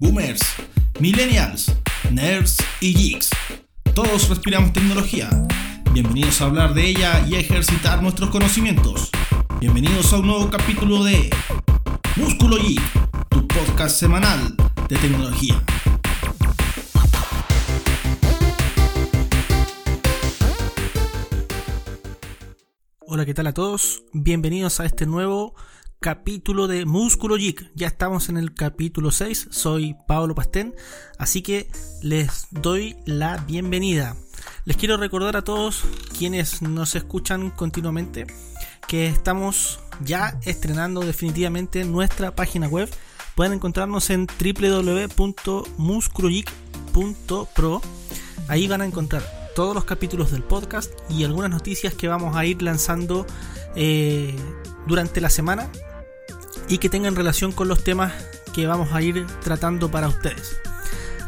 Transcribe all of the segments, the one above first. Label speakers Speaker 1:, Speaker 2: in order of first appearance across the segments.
Speaker 1: boomers, millennials, nerds y geeks. Todos respiramos tecnología. Bienvenidos a hablar de ella y a ejercitar nuestros conocimientos. Bienvenidos a un nuevo capítulo de Músculo Geek, tu podcast semanal de tecnología.
Speaker 2: Hola, ¿qué tal a todos? Bienvenidos a este nuevo capítulo de Músculo Geek. Ya estamos en el capítulo 6. Soy Pablo Pastén, así que les doy la bienvenida. Les quiero recordar a todos quienes nos escuchan continuamente que estamos ya estrenando definitivamente nuestra página web. Pueden encontrarnos en www.musculogeek.pro. Ahí van a encontrar todos los capítulos del podcast y algunas noticias que vamos a ir lanzando eh, durante la semana y que tengan relación con los temas que vamos a ir tratando para ustedes.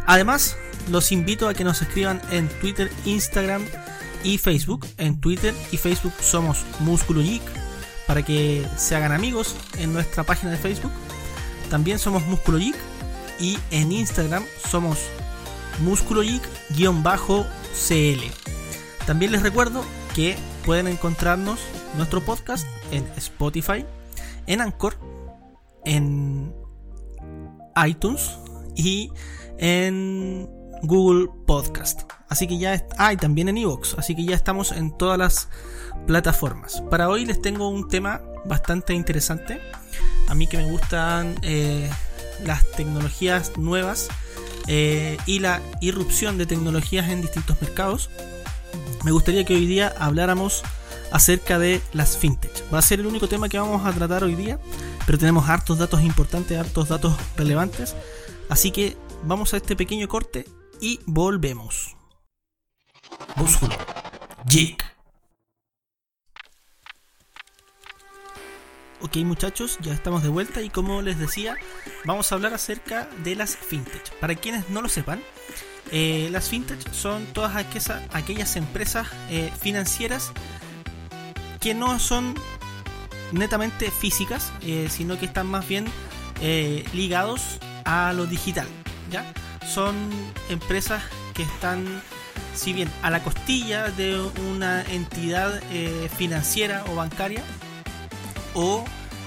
Speaker 2: Además, los invito a que nos escriban en Twitter, Instagram y Facebook. En Twitter y Facebook somos Músculo Geek para que se hagan amigos en nuestra página de Facebook. También somos Músculo Geek y en Instagram somos Músculo Geek-CL. También les recuerdo que pueden encontrarnos nuestro podcast en Spotify, en Anchor en iTunes y en Google Podcast. Así que ya hay también en Evox, así que ya estamos en todas las plataformas. Para hoy les tengo un tema bastante interesante. A mí que me gustan eh, las tecnologías nuevas eh, y la irrupción de tecnologías en distintos mercados. Me gustaría que hoy día habláramos acerca de las fintech. Va a ser el único tema que vamos a tratar hoy día, pero tenemos hartos datos importantes, hartos datos relevantes. Así que vamos a este pequeño corte y volvemos. Búsculo. Geek. Ok muchachos, ya estamos de vuelta y como les decía, vamos a hablar acerca de las fintech. Para quienes no lo sepan, eh, las fintech son todas aquellas, empresas eh, financieras que no son netamente físicas, eh, sino que están más bien eh, ligados a lo digital. ¿ya? Son empresas que están, si bien a la costilla de una entidad eh, financiera o bancaria, o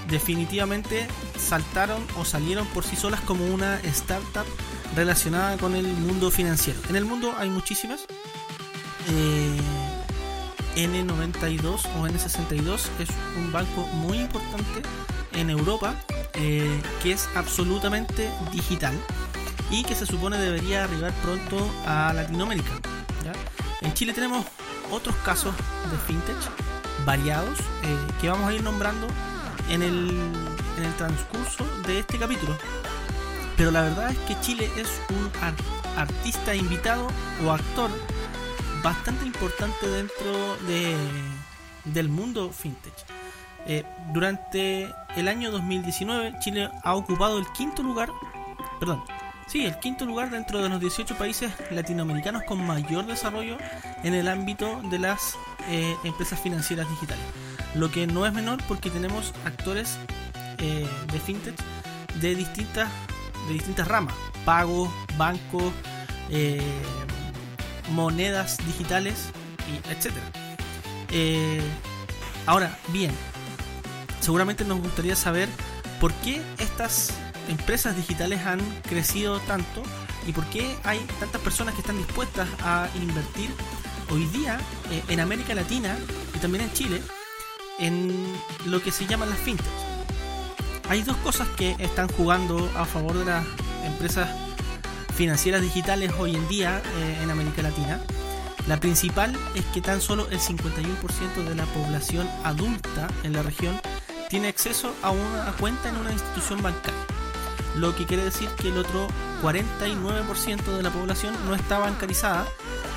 Speaker 2: definitivamente saltaron o salieron por sí solas como una startup relacionada con el mundo financiero. En el mundo hay muchísimas. N92 o N62 es un banco muy importante en Europa eh, que es absolutamente digital y que se supone debería arribar pronto a Latinoamérica. En Chile tenemos otros casos de fintech variados eh, que vamos a ir nombrando en el, en el transcurso de este capítulo. Pero la verdad es que Chile es un artista invitado o actor bastante importante dentro de, del mundo fintech. Eh, durante el año 2019, Chile ha ocupado el quinto lugar, perdón, sí, el quinto lugar dentro de los 18 países latinoamericanos con mayor desarrollo en el ámbito de las eh, empresas financieras digitales. Lo que no es menor porque tenemos actores eh, de fintech de distintas, de distintas ramas, pagos, bancos, monedas digitales, y etcétera. Eh, ahora, bien, seguramente nos gustaría saber por qué estas empresas digitales han crecido tanto y por qué hay tantas personas que están dispuestas a invertir hoy día eh, en América Latina y también en Chile en lo que se llaman las fintechs. Hay dos cosas que están jugando a favor de las empresas financieras digitales hoy en día eh, en América Latina. La principal es que tan solo el 51% de la población adulta en la región tiene acceso a una cuenta en una institución bancaria, lo que quiere decir que el otro 49% de la población no está bancarizada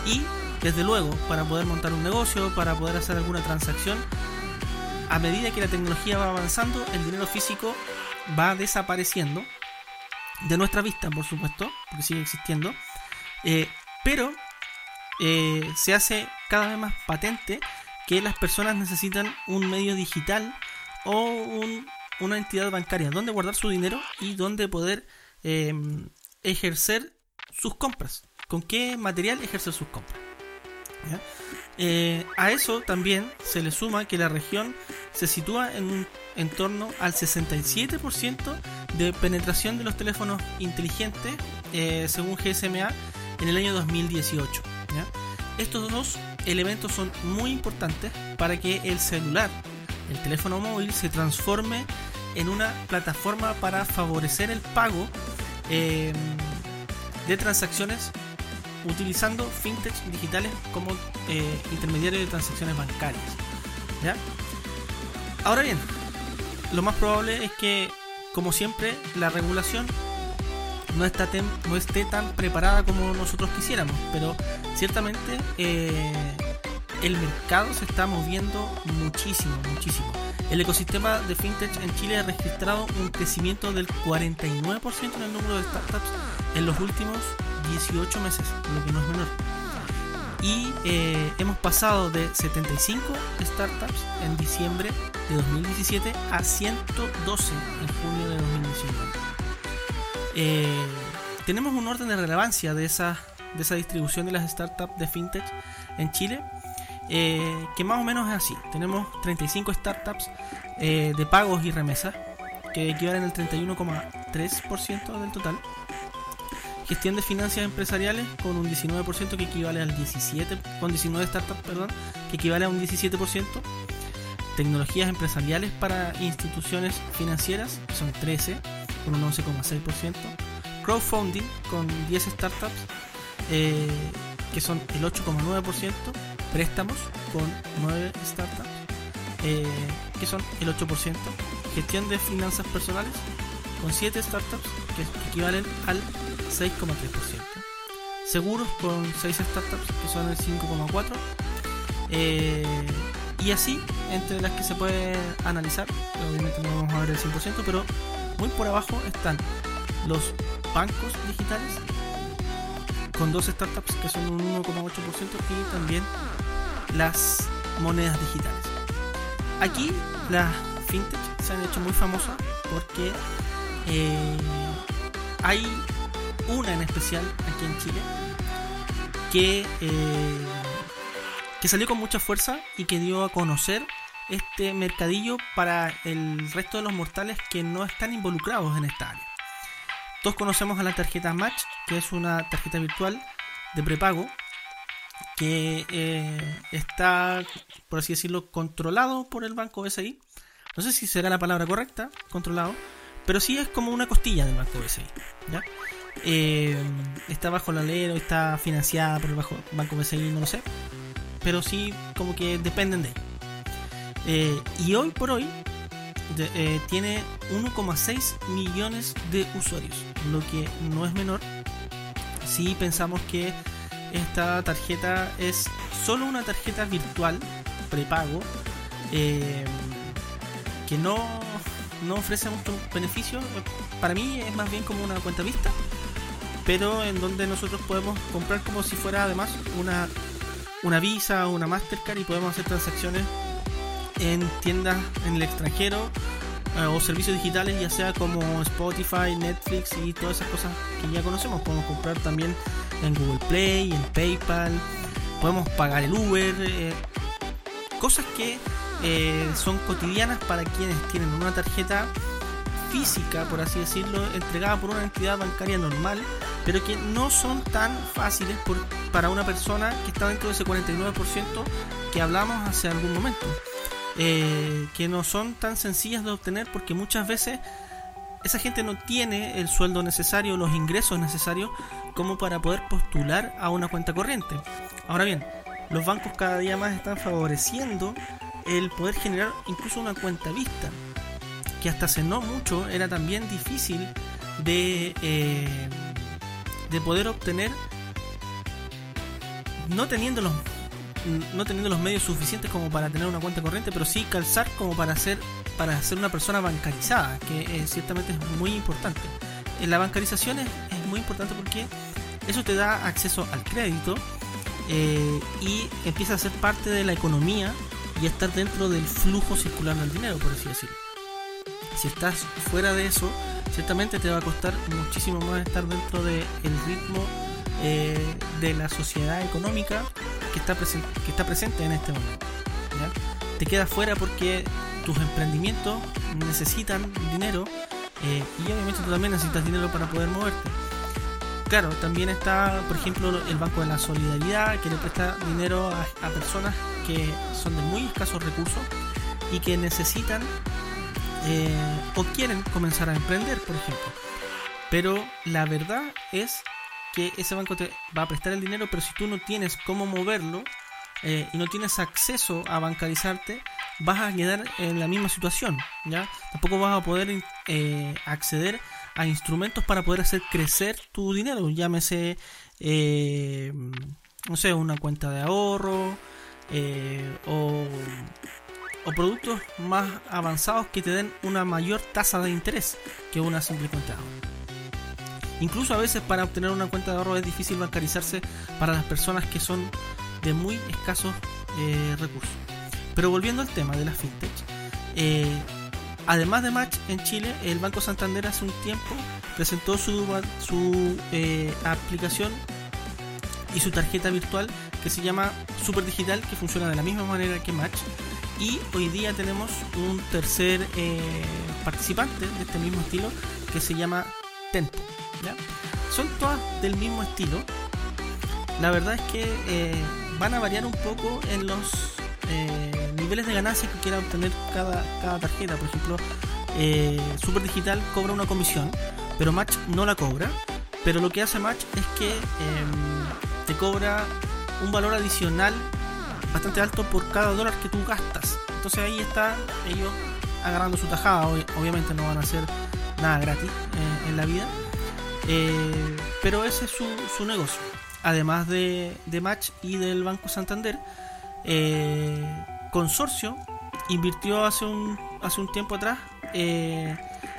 Speaker 2: y desde luego para poder montar un negocio, para poder hacer alguna transacción, a medida que la tecnología va avanzando, el dinero físico va desapareciendo de nuestra vista, por supuesto, porque sigue existiendo, eh, pero eh, se hace cada vez más patente que las personas necesitan un medio digital o una entidad bancaria donde guardar su dinero y donde poder em, ejercer sus compras. ¿Con qué material ejercer sus compras? Eh, a eso también se le suma que la región se sitúa en en torno al 67% de penetración de los teléfonos inteligentes eh, según GSMA en el año 2018. Estos dos elementos son muy importantes para que el celular, el teléfono móvil, se transforme en una plataforma para favorecer el pago eh, de transacciones utilizando fintech digitales como eh, intermediario de transacciones bancarias. Ahora bien, lo más probable es que, como siempre, la regulación no, está no esté tan preparada como nosotros quisiéramos, pero ciertamente eh, el mercado se está moviendo muchísimo, muchísimo. El ecosistema de fintech en Chile ha registrado un crecimiento del 49% en el número de startups en los últimos 18 meses, lo que no es menor. Y eh, hemos pasado de 75 startups en diciembre de 2017 a 112 en junio de 2019. Eh, tenemos un orden de relevancia de esa, de esa distribución de las startups de fintech en Chile, eh, que más o menos es así. Tenemos 35 startups de pagos y remesas, que equivalen al 31,3% del total gestión de finanzas empresariales con un 19% que equivale al 17, con 19 startups, perdón, que equivale a un 17%. Tecnologías empresariales para instituciones financieras, son 13, con un 11,6%. Crowdfunding con 10 startups, eh, que son el 8,9%. Préstamos con 9 startups, eh, que son el 8%. Gestión de finanzas personales con 7 startups, que equivalen al 6,3%. Seguros con 6 startups que son el 5,4%. Eh, y así, entre las que se puede analizar, obviamente no vamos a ver el 100%, pero muy por abajo están los bancos digitales con dos startups que son un 1,8% y también las monedas digitales. Aquí las fintech se han hecho muy famosas porque eh, hay una en especial aquí en Chile que, eh, que salió con mucha fuerza y que dio a conocer este mercadillo para el resto de los mortales que no están involucrados en esta área. Todos conocemos a la tarjeta Match, que es una tarjeta virtual de prepago que eh, está, por así decirlo, controlado por el banco BCI. No sé si será la palabra correcta, controlado, pero sí es como una costilla del banco BCI. ¿ya? Eh, está bajo el alero, está financiada por el bajo, banco BCI, no lo sé. Pero sí como que dependen de él. Eh, y hoy por hoy eh, tiene 1,6 millones de usuarios, lo que no es menor si pensamos que esta tarjeta es solo una tarjeta virtual prepago que no, no ofrece mucho beneficio. Para mí es más bien como una cuenta vista pero en donde nosotros podemos comprar como si fuera además una, una Visa o una Mastercard y podemos hacer transacciones en tiendas en el extranjero eh, o servicios digitales, ya sea como Spotify, Netflix y todas esas cosas que ya conocemos. Podemos comprar también en Google Play, en PayPal, podemos pagar el Uber, eh, cosas que eh, son cotidianas para quienes tienen una tarjeta física, por así decirlo, entregada por una entidad bancaria normal pero que no son tan fáciles para una persona que está dentro de ese 49% que hablamos hace algún momento. Eh, que no son tan sencillas de obtener porque muchas veces esa gente no tiene el sueldo necesario, los ingresos necesarios como para poder postular a una cuenta corriente. Ahora bien, los bancos cada día más están favoreciendo el poder generar incluso una cuenta vista, que hasta hace no mucho era también difícil de... Eh, de poder obtener no teniendo los no teniendo los medios suficientes como para tener una cuenta corriente, pero sí calzar como para ser para ser una persona bancarizada, que eh, ciertamente es muy importante. En la bancarización es, muy importante porque eso te da acceso al crédito eh, y empieza a ser parte de la economía y estar dentro del flujo circular del dinero, por así decirlo. Si estás fuera de eso, ciertamente te va a costar muchísimo más estar dentro del ritmo eh, de la sociedad económica que está, que está presente en este momento. Te quedas fuera porque tus emprendimientos necesitan dinero eh, y obviamente tú también necesitas dinero para poder moverte. Claro, también está, por ejemplo, el Banco de la Solidaridad, que le presta dinero a, personas que son de muy escasos recursos y que necesitan eh, o quieren comenzar a emprender, por ejemplo. Pero la verdad es que ese banco te va a prestar el dinero, pero si tú no tienes cómo moverlo eh, y no tienes acceso a bancarizarte, vas a quedar en la misma situación, ¿ya? Tampoco vas a poder eh, acceder a instrumentos para poder hacer crecer tu dinero, llámese, eh, no sé, una cuenta de ahorro o, o productos más avanzados que te den una mayor tasa de interés que una simple cuenta de ahorro. Incluso a veces para obtener una cuenta de ahorro es difícil bancarizarse para las personas que son de muy escasos eh, recursos. Pero volviendo al tema de las fintech, eh, además de Match en Chile, el Banco Santander hace un tiempo presentó su, su eh, aplicación y su tarjeta virtual que se llama Super Digital, que funciona de la misma manera que Match. Y hoy día tenemos un tercer participante de este mismo estilo que se llama Tempo. Son todas del mismo estilo. La verdad es que eh, van a variar un poco en los eh, niveles de ganancia que quiera obtener cada, cada tarjeta. Por ejemplo, eh, Super Digital cobra una comisión, pero Match no la cobra. Pero lo que hace Match es que em, te cobra un valor adicional bastante alto por cada dólar que tú gastas. Entonces ahí está ellos agarrando su tajada. Obviamente no van a hacer nada gratis en la vida. Eh, pero ese es su, negocio. Además de, Match y del Banco Santander, eh, Consorcio invirtió hace un, hace un tiempo atrás eh,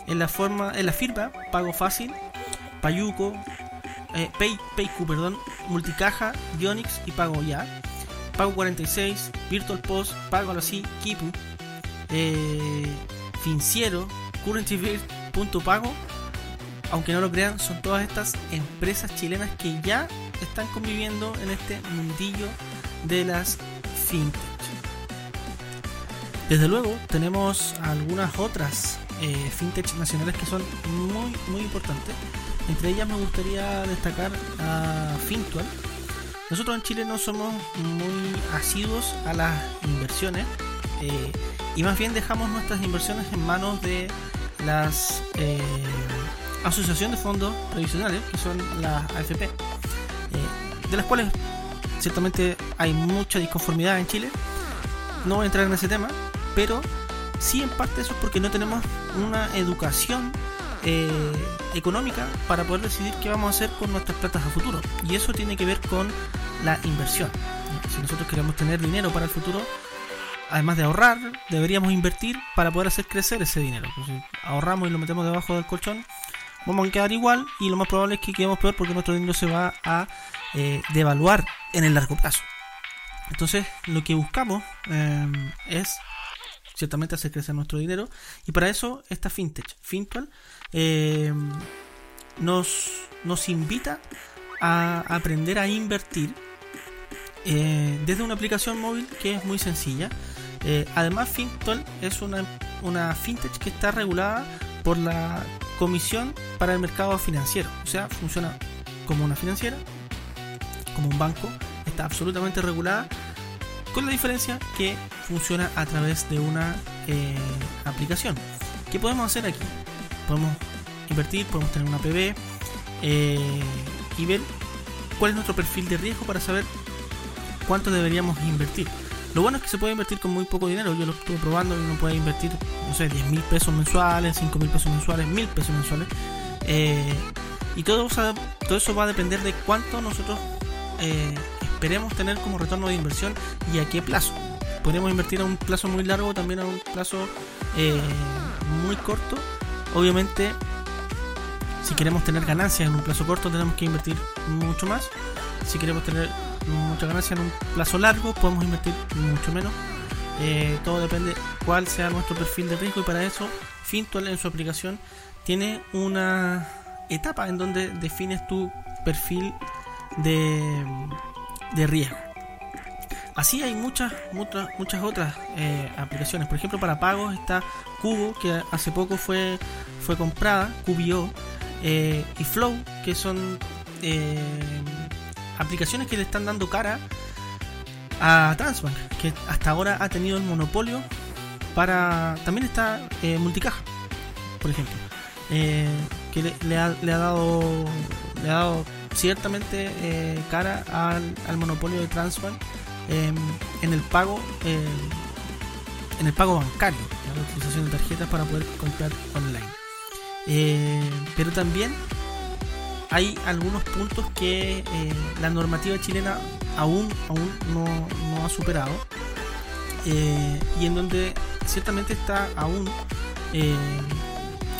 Speaker 2: en la forma en la firma Pago Fácil, Payuco, Pay, Paycu, perdón, Multicaja, Dionix y Pago Ya. Pago 46, Virtual Post, Pago así, Kipu, Finciero, Currency Punto Pago aunque no lo crean, son todas estas empresas chilenas que ya están conviviendo en este mundillo de las fintech. Desde luego, tenemos algunas otras eh, fintech nacionales que son muy, muy importantes. Entre ellas me gustaría destacar a Fintual. Nosotros en Chile no somos muy asiduos a las inversiones eh, y más bien dejamos nuestras inversiones en manos de las eh, asociación de fondos tradicionales, que son las AFP, eh, de las cuales ciertamente hay mucha disconformidad en Chile. No voy a entrar en ese tema, pero sí en parte eso es porque no tenemos una educación eh, económica para poder decidir qué vamos a hacer con nuestras platas a futuro. Y eso tiene que ver con la inversión. Si nosotros queremos tener dinero para el futuro, además de ahorrar, deberíamos invertir para poder hacer crecer ese dinero. Pues si ahorramos y lo metemos debajo del colchón, vamos a quedar igual y lo más probable es que quedemos peor porque nuestro dinero se va a eh, devaluar en el largo plazo. Entonces, lo que buscamos eh, es ciertamente hacer crecer nuestro dinero y para eso esta fintech, Fintual, eh, nos, nos invita a aprender a invertir desde una aplicación móvil que es muy sencilla. además, Fintual es una, una fintech que está regulada por la Comisión para el Mercado Financiero. O sea, funciona como una financiera, como un banco, está absolutamente regulada, con la diferencia que funciona a través de una eh, aplicación. ¿Qué podemos hacer aquí? Podemos invertir, podemos tener una PB eh, y ver cuál es nuestro perfil de riesgo para saber cuánto deberíamos invertir. Lo bueno es que se puede invertir con muy poco dinero. Yo lo estuve probando uno puede invertir, no sé, 10 mil pesos mensuales, 5 mil pesos mensuales, mil pesos mensuales. Eh, y todo, todo eso va a depender de cuánto nosotros eh, esperemos tener como retorno de inversión y a qué plazo. Podríamos invertir a un plazo muy largo, también a un plazo eh, muy corto. Obviamente, si queremos tener ganancias en un plazo corto, tenemos que invertir mucho más. Si queremos tener mucha ganancia en un plazo largo, podemos invertir mucho menos. Eh, todo depende cuál sea nuestro perfil de riesgo y para eso Fintual en su aplicación tiene una etapa en donde defines tu perfil de, de riesgo. Así hay muchas, muchas, muchas otras eh, aplicaciones. Por ejemplo, para pagos está Cubo, que hace poco fue, fue comprada, Cubio, eh, y Flow, que son eh, aplicaciones que le están dando cara a Transbank, que hasta ahora ha tenido el monopolio para... También está Multicaja, por ejemplo, que le, ha, dado, le ha dado ciertamente cara al, al monopolio de Transbank Em, en el pago em, en el pago bancario, la utilización de tarjetas para poder comprar online. Eh, pero también hay algunos puntos que eh, la normativa chilena aún, aún no, ha superado eh, y en donde ciertamente está aún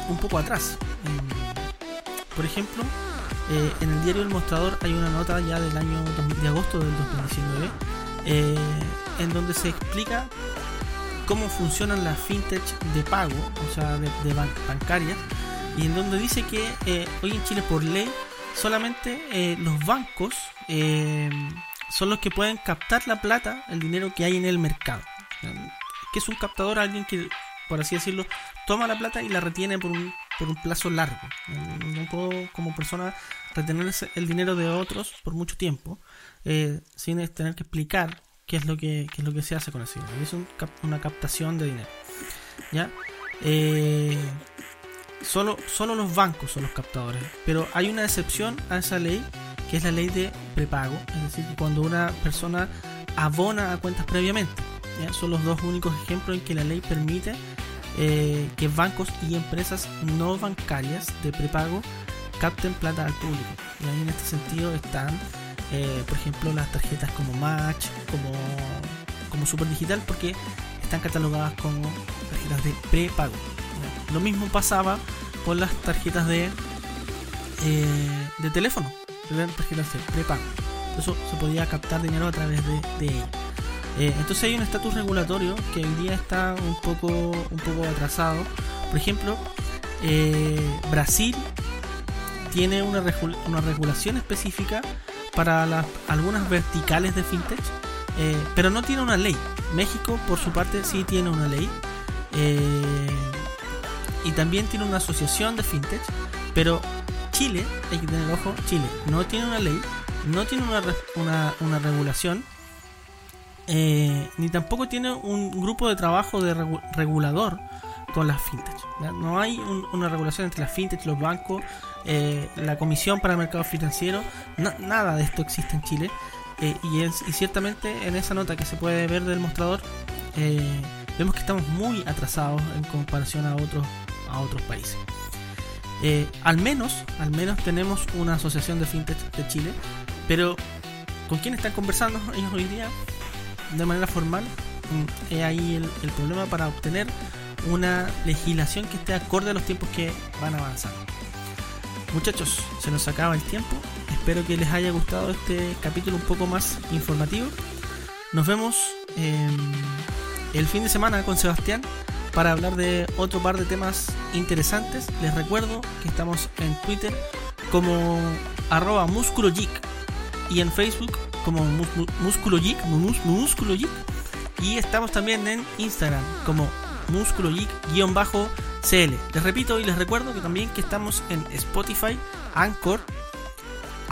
Speaker 2: un poco atrás. Em, por ejemplo, en el diario El Mostrador hay una nota ya del año de agosto del 2019 eh, en donde se explica cómo funcionan las fintech de pago, o sea, de, bancarias, y en donde dice que eh, hoy en Chile por ley solamente eh, los bancos son los que pueden captar la plata, el dinero que hay en el mercado. Que es un captador? Alguien que, por así decirlo, toma la plata y la retiene por un, por un plazo largo. No puedo como persona retener el dinero de otros por mucho tiempo. Eh, sin tener que explicar qué es lo que, es lo que se hace con ese dinero. Es una captación de dinero. ¿Ya? Eh, solo, solo los bancos son los captadores. Pero hay una excepción a esa ley, que es la ley de prepago. Es decir, cuando una persona abona a cuentas previamente. Son los dos únicos ejemplos en que la ley permite eh, que bancos y empresas no bancarias de prepago capten plata al público. Y ahí en este sentido están eh, por ejemplo, las tarjetas como Match, como, como Super Digital, porque están catalogadas como tarjetas de prepago. Lo mismo pasaba con las tarjetas de, eh, de teléfono, tarjetas de prepago. Eso se podía captar dinero a través de, de eh, entonces hay un estatus regulatorio que hoy día está un poco, un poco atrasado. Por ejemplo, Brasil tiene una, regulación específica para las, algunas verticales de fintech, eh, pero no tiene una ley. México, por su parte, sí tiene una ley. Eh, y también tiene una asociación de fintech, pero Chile, hay que tener ojo, Chile no tiene una ley, no tiene una, una, regulación, eh, ni tampoco tiene un grupo de trabajo de regulador con las fintech. No hay una regulación entre las fintech, los bancos, eh, la Comisión para el Mercado Financiero, nada de esto existe en Chile. Eh, y, ciertamente en esa nota que se puede ver del mostrador, vemos que estamos muy atrasados en comparación a otros, a otros países. al menos, al menos tenemos una asociación de fintech de Chile, pero ¿con quién están conversando ellos hoy día? De manera formal, mm, es ahí el, el problema para obtener una legislación que esté acorde a los tiempos que van avanzando. Muchachos, se nos acaba el tiempo. Espero que les haya gustado este capítulo un poco más informativo. Nos vemos el fin de semana con Sebastián para hablar de otro par de temas interesantes. Les recuerdo que estamos en Twitter como arroba musculogeek y en Facebook como musculogeek, y estamos también en Instagram como musculogeek-bajo CL. Les repito y les recuerdo que también que estamos en Spotify, Anchor,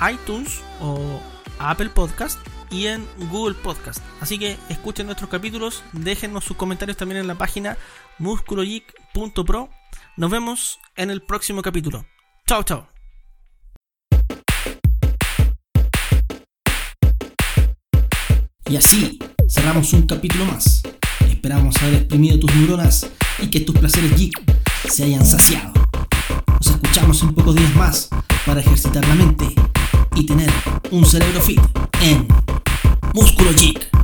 Speaker 2: iTunes o Apple Podcast y en Google Podcast. Así que escuchen nuestros capítulos, déjenos sus comentarios también en la página musculogeek.pro. Nos vemos en el próximo capítulo. Chao, chao.
Speaker 1: Y así cerramos un capítulo más. Esperamos haber exprimido tus neuronas y que tus placeres geek se hayan saciado. Nos escuchamos en pocos días más para ejercitar la mente y tener un cerebro fit en Músculo Geek.